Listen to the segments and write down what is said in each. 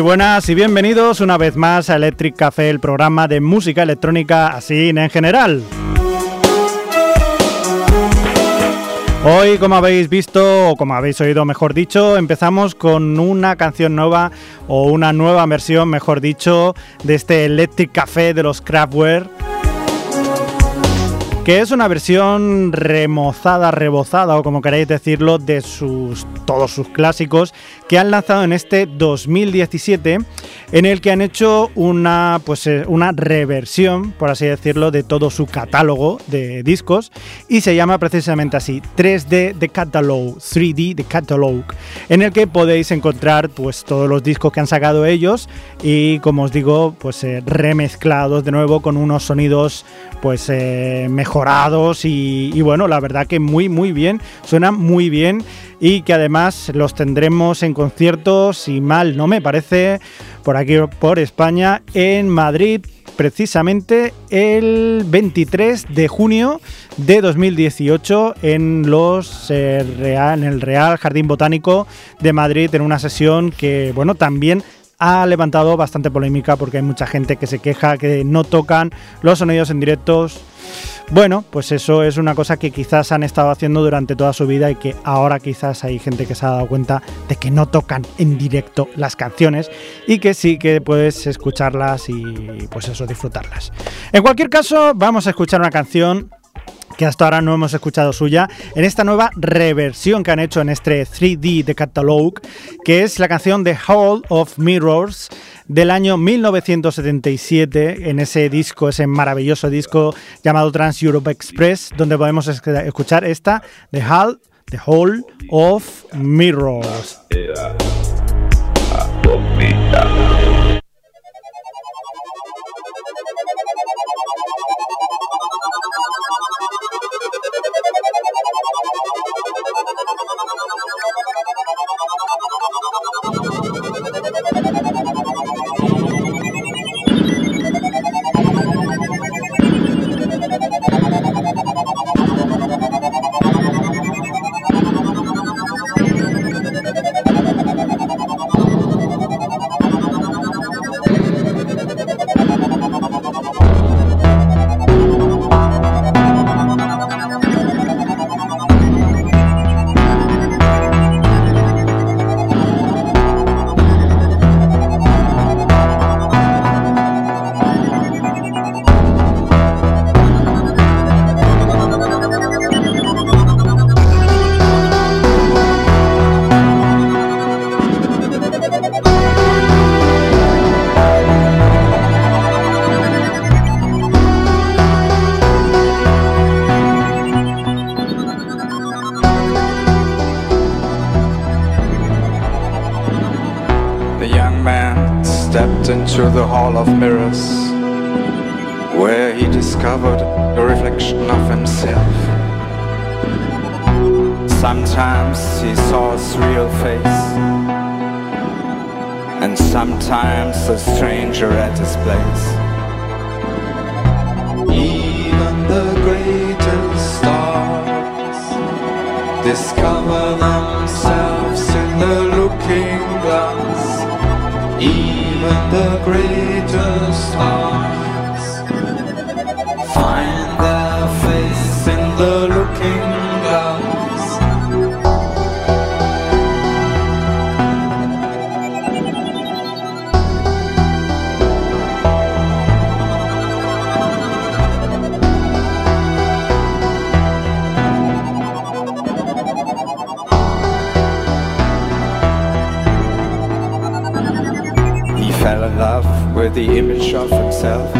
Buenas y bienvenidos una vez más a Electric Café, el programa de música electrónica así en general. Hoy, como habéis visto, o como habéis oído, mejor dicho, empezamos con una canción nueva o una nueva versión, mejor dicho, de este Electric Café de los Kraftwerk que es una versión remozada, rebozada o como queráis decirlo, de sus todos sus clásicos que han lanzado en este 2017 en el que han hecho una pues eh, una reversión, por así decirlo, de todo su catálogo de discos y se llama precisamente así 3D de Catalog, 3D de Catalog, en el que podéis encontrar pues todos los discos que han sacado ellos y como os digo, pues eh, remezclados de nuevo con unos sonidos pues eh, mejorados y, bueno, la verdad que muy muy bien, suena muy bien y que además los tendremos en conciertos, si mal no me parece, por aquí por España, en Madrid precisamente el 23 de junio de 2018 en los eh, Real, en el Real Jardín Botánico de Madrid en una sesión que bueno también ha levantado bastante polémica porque hay mucha gente que se queja que no tocan los sonidos en directos. Bueno, pues eso es una cosa que quizás han estado haciendo durante toda su vida y que ahora quizás hay gente que se ha dado cuenta de que no tocan en directo las canciones y que sí que puedes escucharlas y pues eso, disfrutarlas. En cualquier caso, vamos a escuchar una canción que hasta ahora no hemos escuchado suya, en esta nueva reversión que han hecho en este 3D de Catalog, que es la canción The Hall of Mirrors del año 1977, en ese disco, ese maravilloso disco llamado Trans Europe Express, donde podemos escuchar esta, The Hall, The Hall of Mirrors. Into the Hall of Mirrors, where he discovered a reflection of himself. Sometimes he saw his real face, and sometimes a stranger at his place. Even the greatest stars discover themselves in the looking glass. Even the greatest stars the image of himself.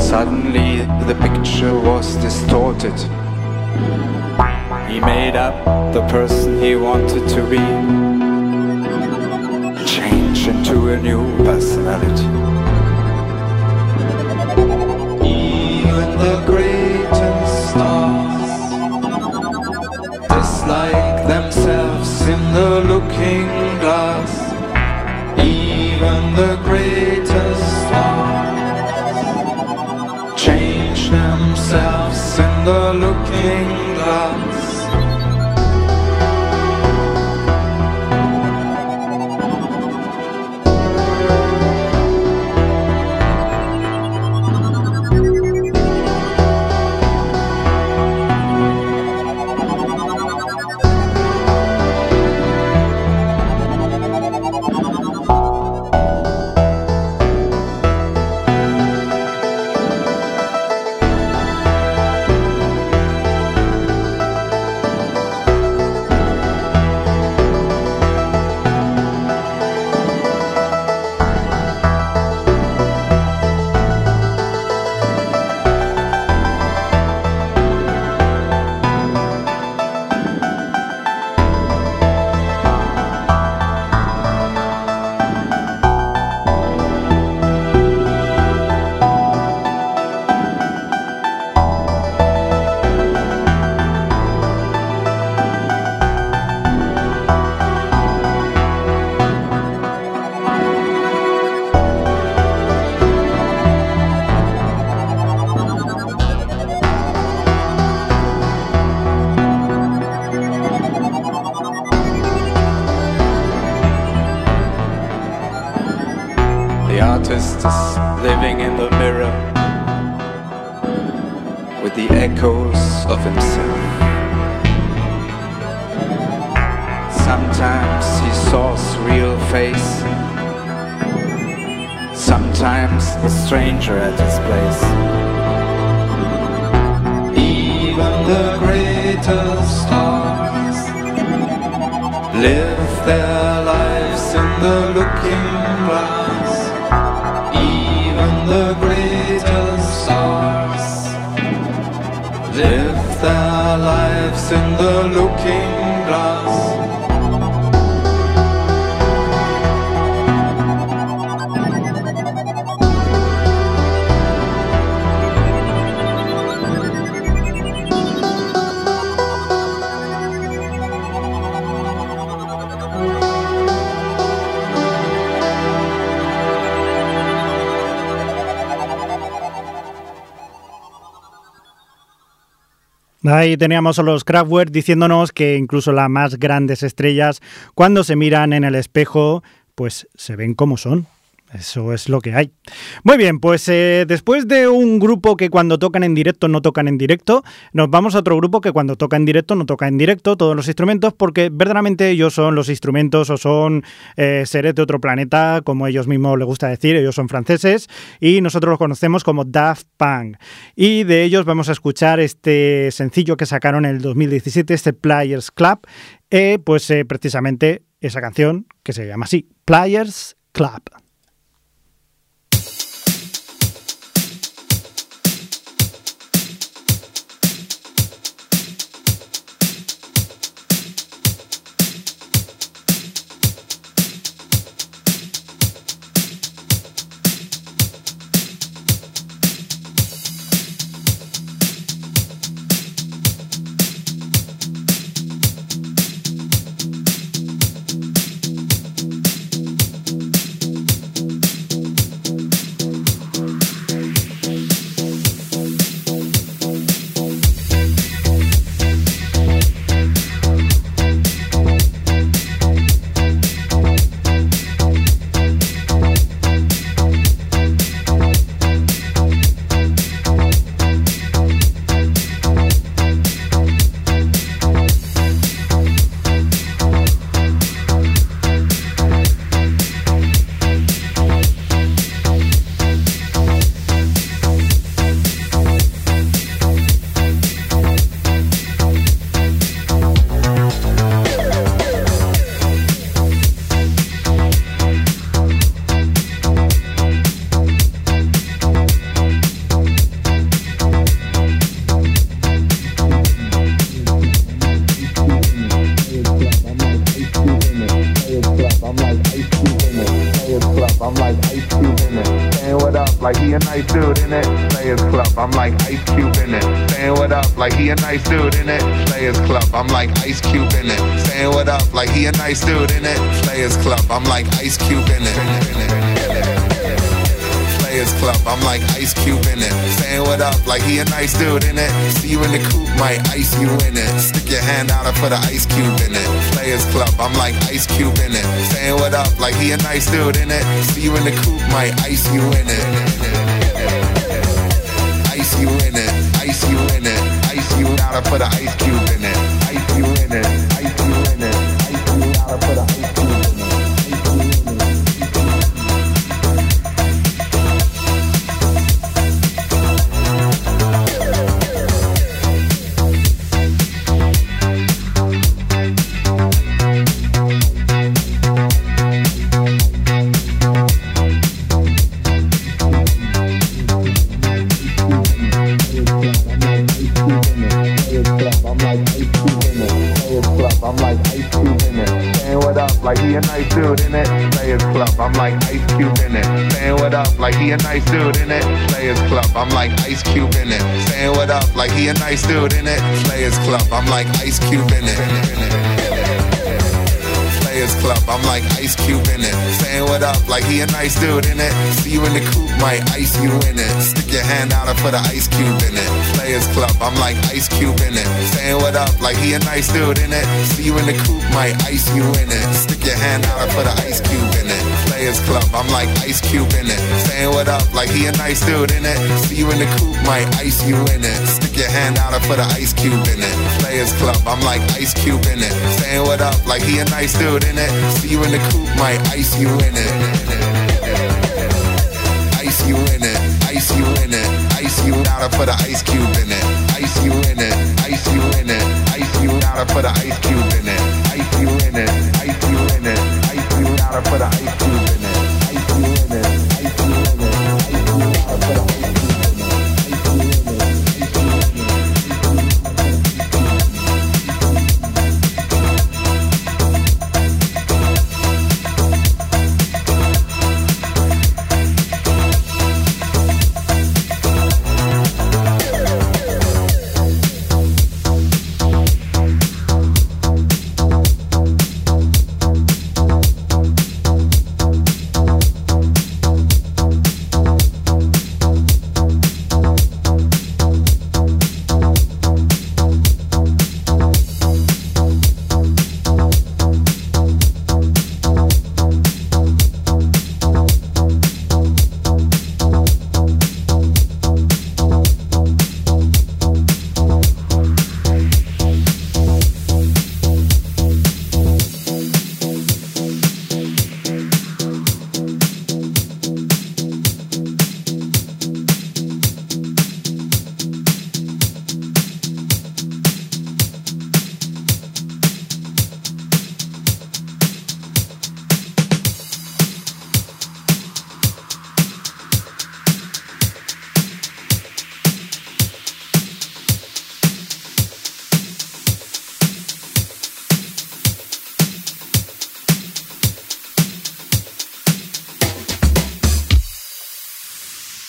Suddenly the picture was distorted. He made up the person he wanted to be, Change into a new personality. Even the greatest stars dislike themselves in the looking even the greatest stars change themselves in the looking glass. Sometimes a stranger at his place. Even the greatest stars live their lives in the looking glass. Even the greatest stars live their lives in the looking glass. Ahí teníamos a los Kraftwerk diciéndonos que incluso las más grandes estrellas, cuando se miran en el espejo, pues se ven como son. Eso es lo que hay. Muy bien, pues eh, después de un grupo que cuando tocan en directo no tocan en directo, nos vamos a otro grupo que cuando toca en directo no toca en directo todos los instrumentos, porque verdaderamente ellos son los instrumentos o son eh, seres de otro planeta, como ellos mismos les gusta decir, ellos son franceses y nosotros los conocemos como Daft Punk. Y de ellos vamos a escuchar este sencillo que sacaron en el 2017, este Players Club, eh, pues precisamente esa canción que se llama así, Players Club. Ice Cube in it. Players Club, I'm like Ice Cube in it. Saying what up, like he a nice dude in it. See you in the coop, might ice you in it. Stick your hand out and put an ice cube in it. Players Club, I'm like Ice Cube in it. Saying what up, like he a nice dude in it. See you in the coop, might ice you in it. Ice you in it, ice you in it, ice you out and put an ice cube in it. Ice you in it, ice you in it, ice you out and put an he a nice dude in it. Players Club, I'm like Ice Cube in it. Saying what up, like he a nice dude in it. Players Club, I'm like Ice Cube in it. Players Club, I'm like Ice Cube in it. Saying what up, like he a nice dude in it. See you in the coop, might ice you in it. Stick your hand out and put an ice cube in it. Players Club, I'm like Ice Cube in it. Saying what up, like he a nice dude in it. See you in the coop, might ice you in it. Stick your hand out and put an ice cube in it. Players Club. I'm like Ice Cube in it. Saying what up like he a nice dude in it. See you in the coop, might ice you in it. Stick your hand out and put an ice cube in it. Players Club. I'm like Ice Cube in it. Saying what up like he a nice dude in it. See you in the coop, might ice you in it. Ice you in it. Ice you in it. Ice you out and put an ice cube in it. Ice you in it. Ice you in it. Ice you out and put an ice cube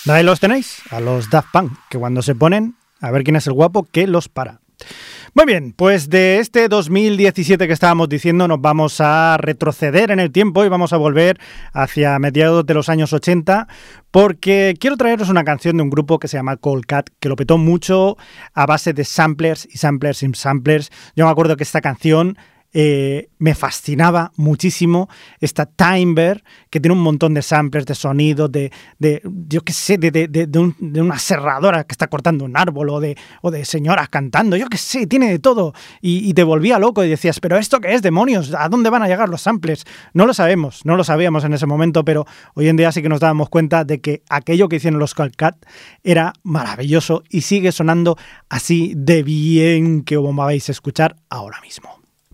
Ahí los tenéis, a los Daft Punk, que cuando se ponen, a ver quién es el guapo que los para. Muy bien, pues de este 2017 que estábamos diciendo nos vamos a retroceder en el tiempo y vamos a volver hacia mediados de los años 80 porque quiero traeros una canción de un grupo que se llama Cold Cat que lo petó mucho a base de samplers y samplers y samplers. Yo me acuerdo que esta canción eh, me fascinaba muchísimo esta Timber, que tiene un montón de samplers, de sonidos, de, de yo qué sé, de, de, de, una serradora que está cortando un árbol o de, o de señoras cantando, yo qué sé, tiene de todo. Y, te volvía loco y decías, pero ¿esto qué es, demonios? ¿A dónde van a llegar los samples? No lo sabemos, no lo sabíamos en ese momento, pero hoy en día sí que nos dábamos cuenta de que aquello que hicieron los Calcat era maravilloso y sigue sonando así de bien que como vais a escuchar ahora mismo.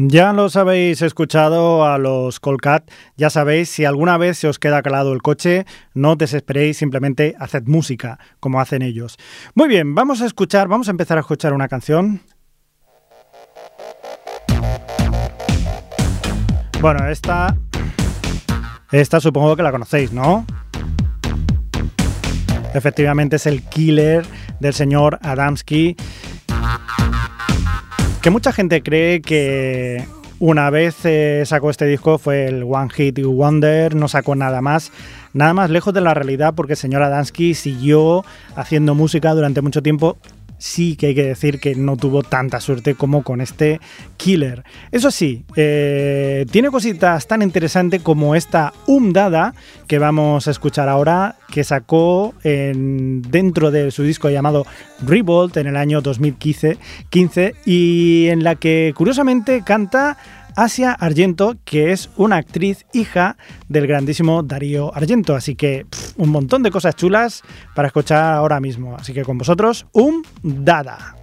Ya los habéis escuchado a los Colcat, ya sabéis, si alguna vez se os queda calado el coche, no desesperéis, simplemente haced música, como hacen ellos. Muy bien, vamos a escuchar, vamos a empezar a escuchar una canción. Bueno, esta... Esta supongo que la conocéis, ¿no? Efectivamente es el killer del señor Adamski que mucha gente cree que una vez eh, sacó este disco fue el One Hit Wonder, no sacó nada más, nada más lejos de la realidad porque el señor Adansky siguió haciendo música durante mucho tiempo sí que hay que decir que no tuvo tanta suerte como con este Killer. Eso sí, eh, tiene cositas tan interesantes como esta Umdada que vamos a escuchar ahora, que sacó dentro de su disco llamado Revolt en el año 2015 15, y en la que curiosamente canta Asia Argento, que es una actriz hija del grandísimo Darío Argento. Así que un montón de cosas chulas para escuchar ahora mismo. Así que con vosotros, un dada.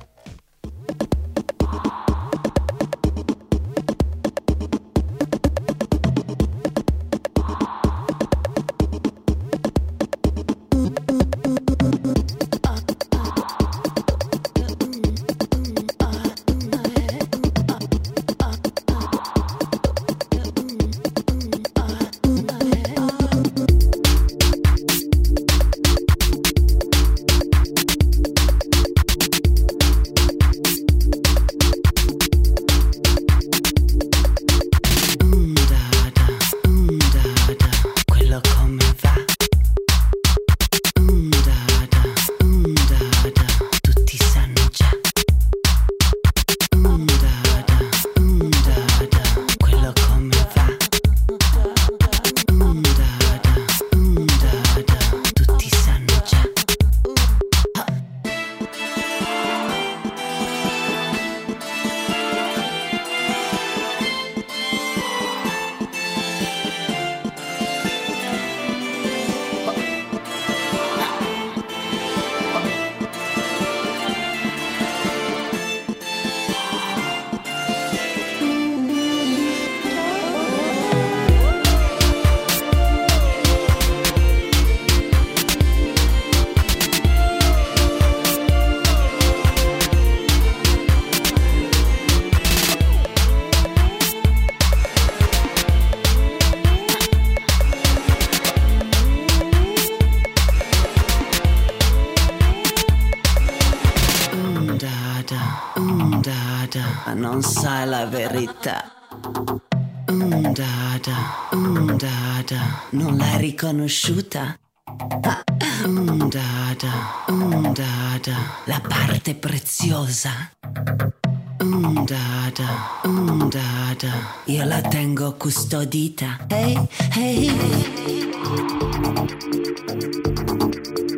Conosciuta. Ah, um, dada, um, dada, la parte preziosa. Um, dada, um, dada, io la tengo custodita. Hey, hey. quello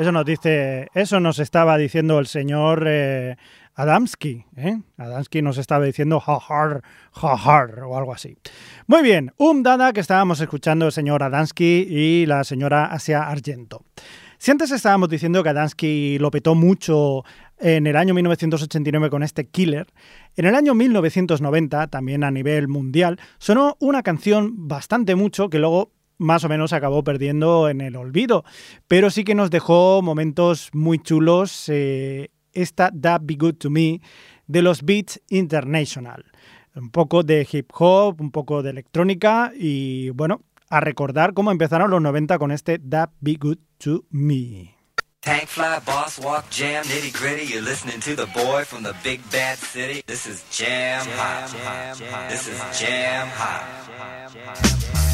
Eso nos dice, eso nos estaba diciendo el señor eh, Adamski, ¿eh? Adamski nos estaba diciendo jajar, jajar o algo así. Muy bien, un dada que estábamos escuchando el señor Adamski y la señora Asia Argento. Si antes estábamos diciendo que Adamski lo petó mucho en el año 1989 con este Killer, en el año 1990, también a nivel mundial, sonó una canción bastante mucho que luego más o menos acabó perdiendo en el olvido, pero sí que nos dejó momentos muy chulos eh, esta That Be Good To Me de los Beats International. Un poco de hip hop, un poco de electrónica y bueno, a recordar cómo empezaron los 90 con este That Be Good To Me. Tank fly, boss walk, jam, nitty gritty. You're listening to the boy from the big bad city. This is jam hot. This is jam hot.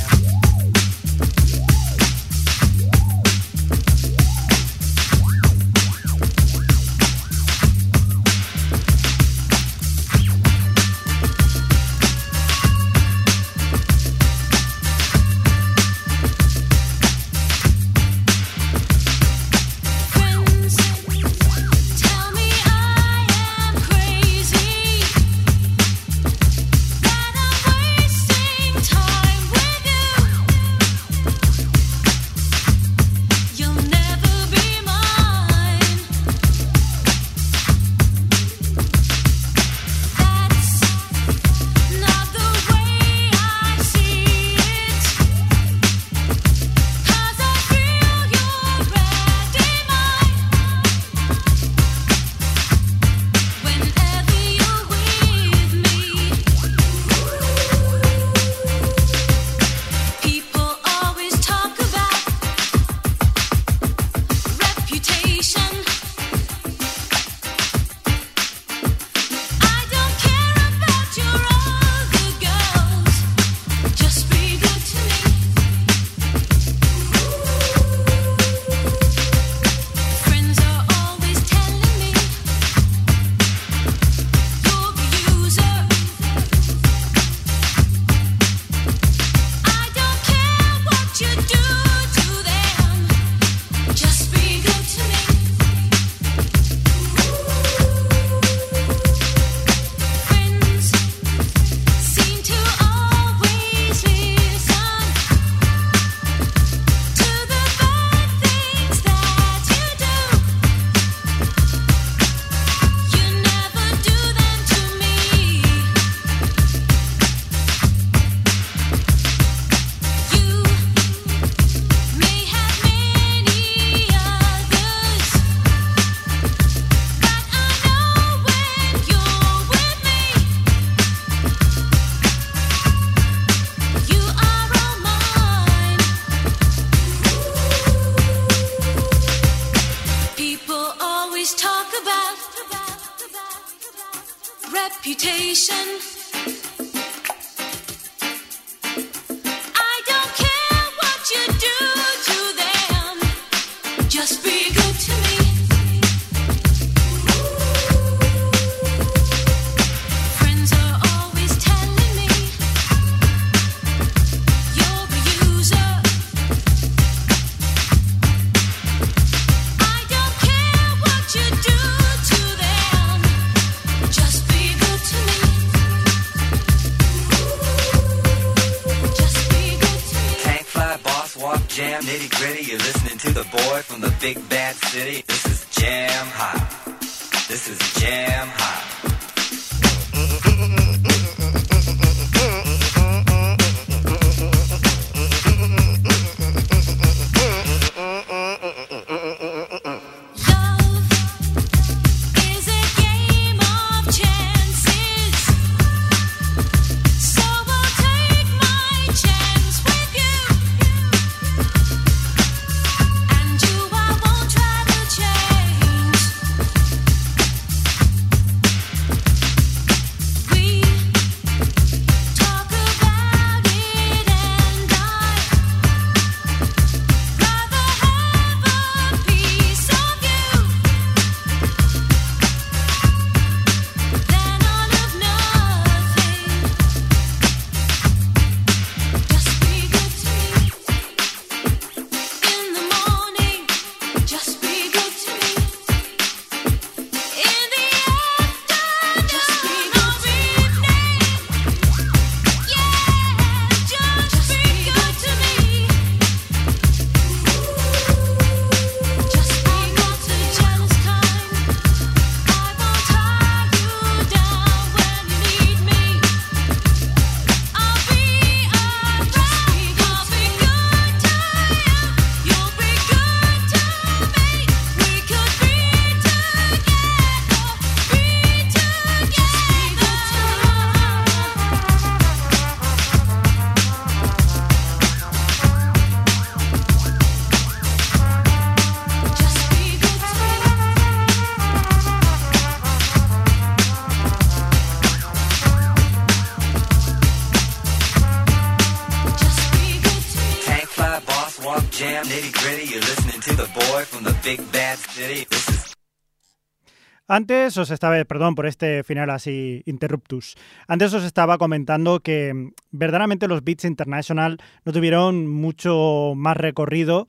Antes os estaba, perdón por este final así interruptus. Antes os estaba comentando que mm, verdaderamente los Beats International no tuvieron mucho más recorrido,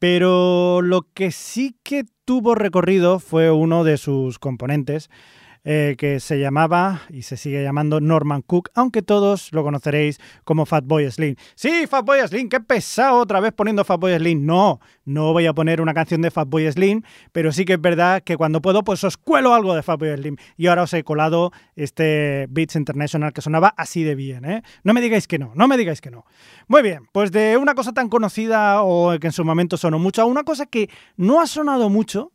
pero lo que sí que tuvo recorrido fue uno de sus componentes, eh, que se llamaba y se sigue llamando Norman Cook, aunque todos lo conoceréis como Fatboy Slim. Sí, Fatboy Slim, qué pesado otra vez poniendo Fatboy Slim. No, no voy a poner una canción de Fatboy Slim, pero sí que es verdad que cuando puedo, pues os cuelo algo de Fatboy Slim. Y ahora os he colado este Beats International que sonaba así de bien, ¿eh? No me digáis que no, no me digáis que no. Muy bien, pues de una cosa tan conocida o que en su momento sonó mucho a una cosa que no ha sonado mucho,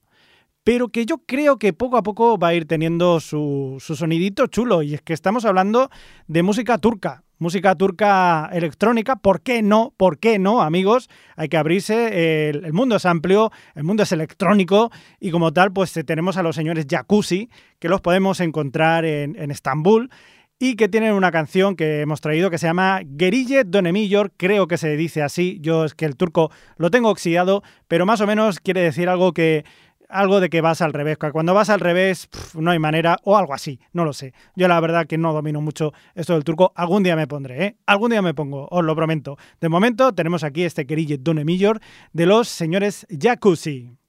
pero que yo creo que poco a poco va a ir teniendo su, su sonidito chulo. Y es que estamos hablando de música turca. Música turca electrónica, ¿por qué no? ¿Por qué no, amigos? Hay que abrirse, el, mundo es amplio, el mundo es electrónico y como tal, pues eh, tenemos a los señores Jacuzzi, que los podemos encontrar en, en Estambul y que tienen una canción que hemos traído que se llama Gerille Donemillor, creo que se dice así, yo es que el turco lo tengo oxidado, pero más o menos quiere decir algo que algo de que vas al revés, cuando vas al revés pf, no hay manera, o algo así, no lo sé. Yo la verdad que no domino mucho esto del turco, algún día me pondré, ¿eh? Algún día me pongo, os lo prometo. De momento tenemos aquí este Gerille Donemillor de los señores Jacuzzi.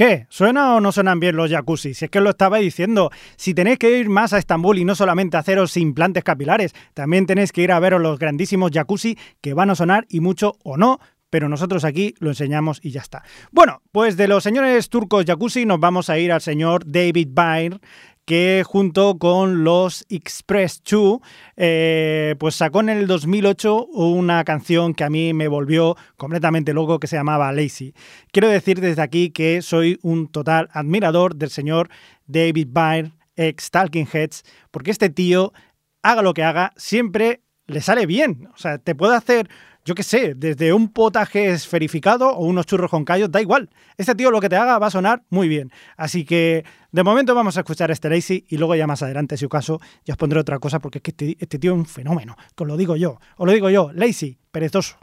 ¿Qué? ¿Suena o no suenan bien los jacuzzi? Si es que lo estaba diciendo, si tenéis que ir más a Estambul y no solamente haceros implantes capilares, también tenéis que ir a veros los grandísimos jacuzzi que van a sonar y mucho o no, pero nosotros aquí lo enseñamos y ya está. Bueno, pues de los señores turcos jacuzzi nos vamos a ir al señor David Byrne, que junto con los Express 2, eh, pues sacó en el 2008 una canción que a mí me volvió completamente loco que se llamaba Lazy. Quiero decir desde aquí que soy un total admirador del señor David Byrne, ex Talking Heads, porque este tío, haga lo que haga, siempre le sale bien. O sea, te puede hacer yo qué sé, desde un potaje esferificado o unos churros con callos, da igual. Este tío lo que te haga va a sonar muy bien. Así que de momento vamos a escuchar este Lazy y luego ya más adelante, si acaso, ya os pondré otra cosa porque es que este, este tío es un fenómeno. Que os lo digo yo. Os lo digo yo. Lazy, perezoso.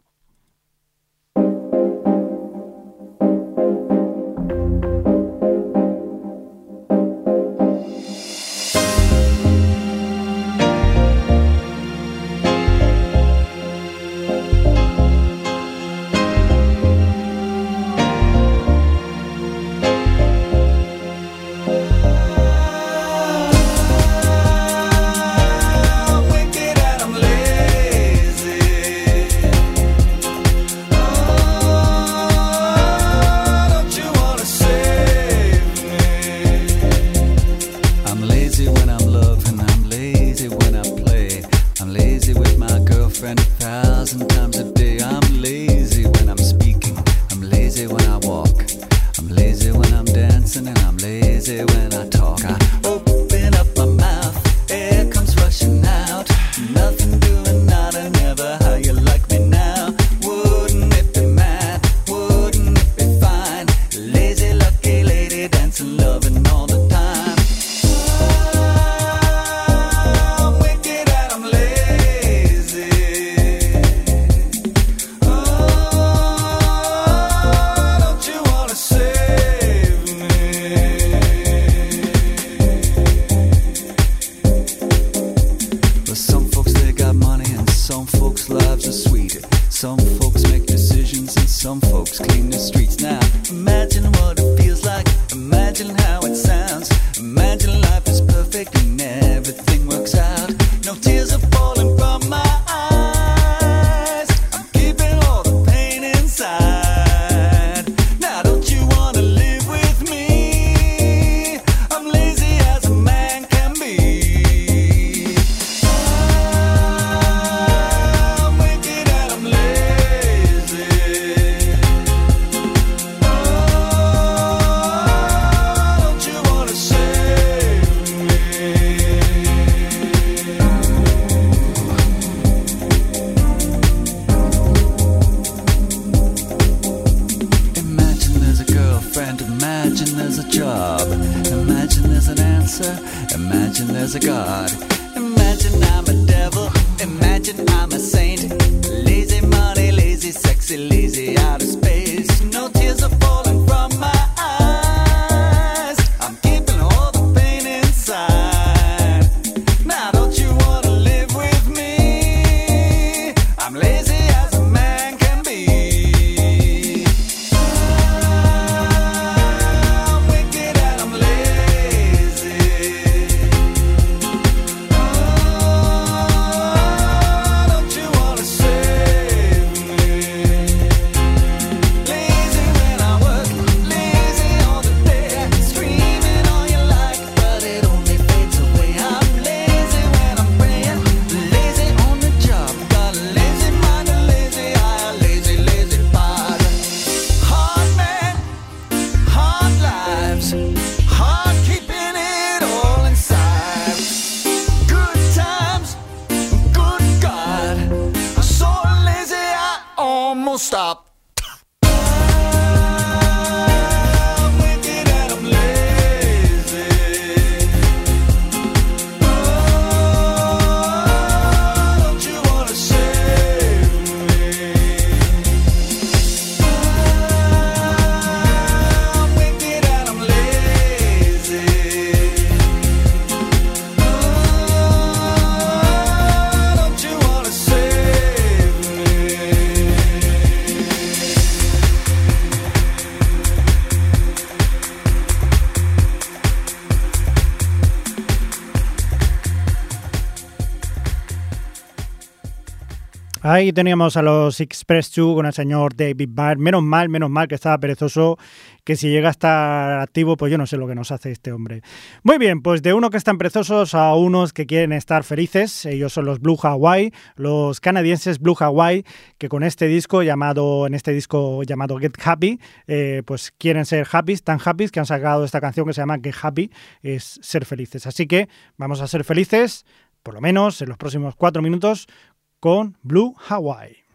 Ahí teníamos a los Express 2 con el señor David Byrne. Menos mal, menos mal que estaba perezoso, que si llega a estar activo, pues yo no sé lo que nos hace este hombre. Muy bien, pues de uno que están perezosos a unos que quieren estar felices. Ellos son los Blue Hawaii, los canadienses Blue Hawaii, que con este disco llamado, en este disco llamado Get Happy, eh, pues quieren ser happy, tan happy que han sacado esta canción que se llama Get Happy, es ser felices. Así que vamos a ser felices, por lo menos en los próximos cuatro minutos, con Blue Hawaii.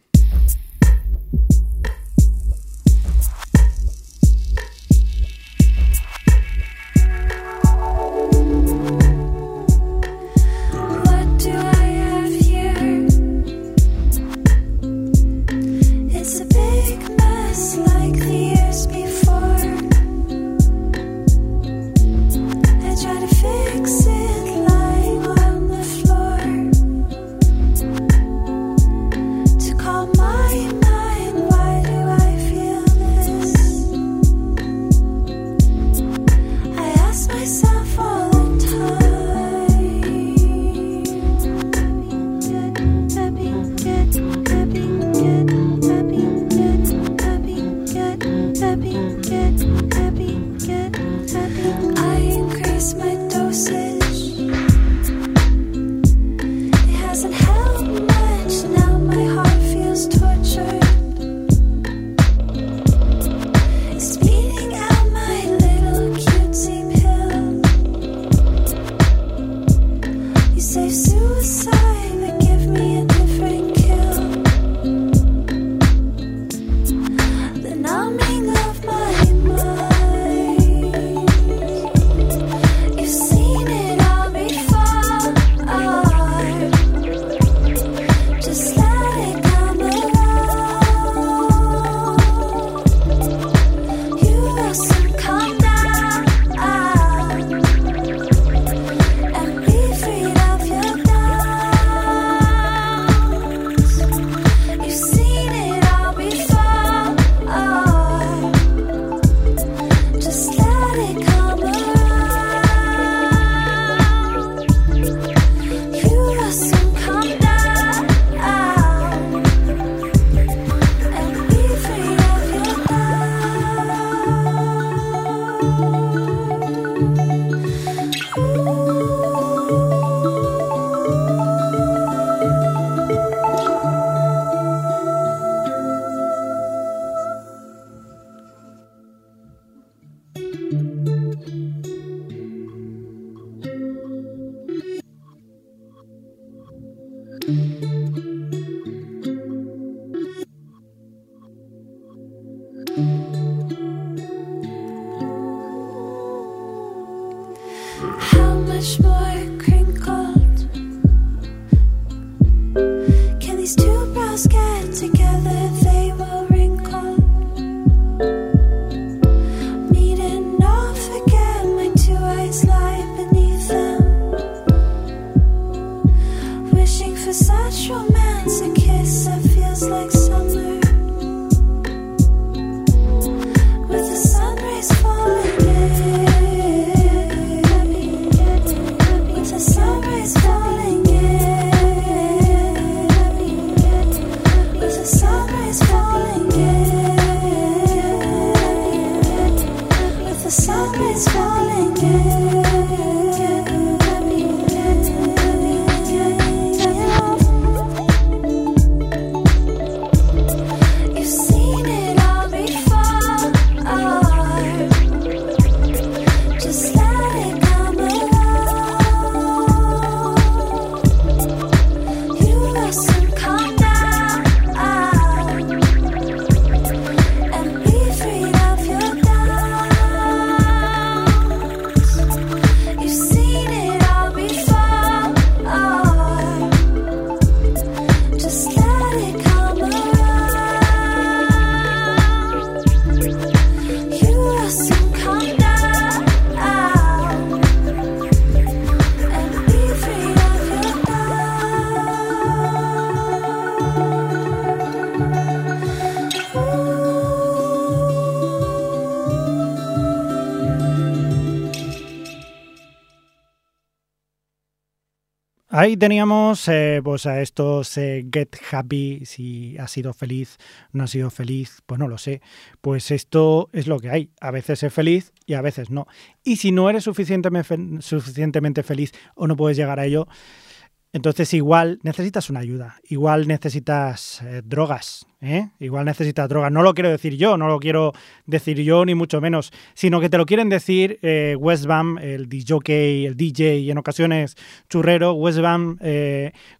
Ahí teníamos eh, pues a estos eh, Get Happy, si ha sido feliz, no ha sido feliz, pues no lo sé. Pues esto es lo que hay. A veces es feliz y a veces no. Y si no eres suficientemente feliz o no puedes llegar a ello, entonces igual necesitas una ayuda, igual necesitas eh, drogas, ¿eh? igual necesitas drogas. No lo quiero decir yo, no lo quiero decir yo ni mucho menos, sino que te lo quieren decir eh, Westbam, el DJ, el DJ y en ocasiones churrero, Westbam,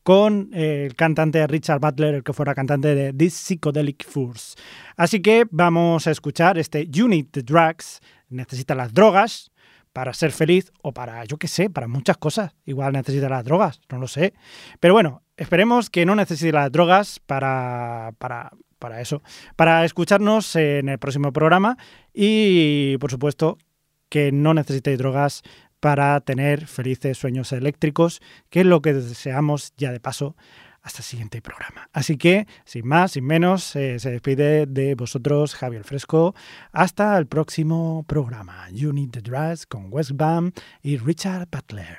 con el cantante Richard Butler, el que fuera cantante de This Psychedelic Furs. Así que vamos a escuchar este You Need the Drugs, necesita las drogas, para ser feliz o para, yo qué sé, para muchas cosas. Igual necesita las drogas, no lo sé. Pero bueno, esperemos que no necesite las drogas para, para, para eso. Para escucharnos en el próximo programa y, por supuesto, que no necesitéis drogas para tener felices sueños eléctricos, que es lo que deseamos ya de paso hasta el siguiente programa. Así que, sin más, sin menos, eh, se despide de vosotros Javier Fresco. Hasta el próximo programa. You Need the Drugs con West Bam y Richard Butler.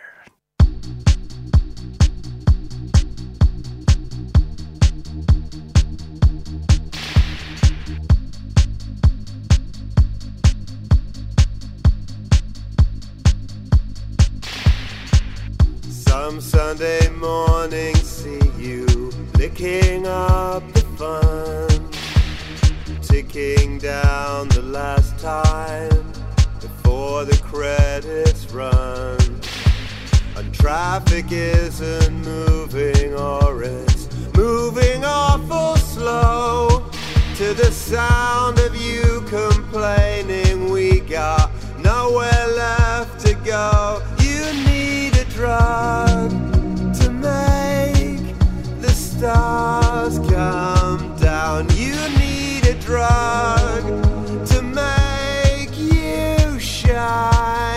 Some Sunday morning, see you licking up the fun, ticking down the last time before the credits run. And traffic isn't moving, or it's moving awful slow to the sound of you complaining. We got nowhere left to go. Drug to make the stars come down. You need a drug to make you shine.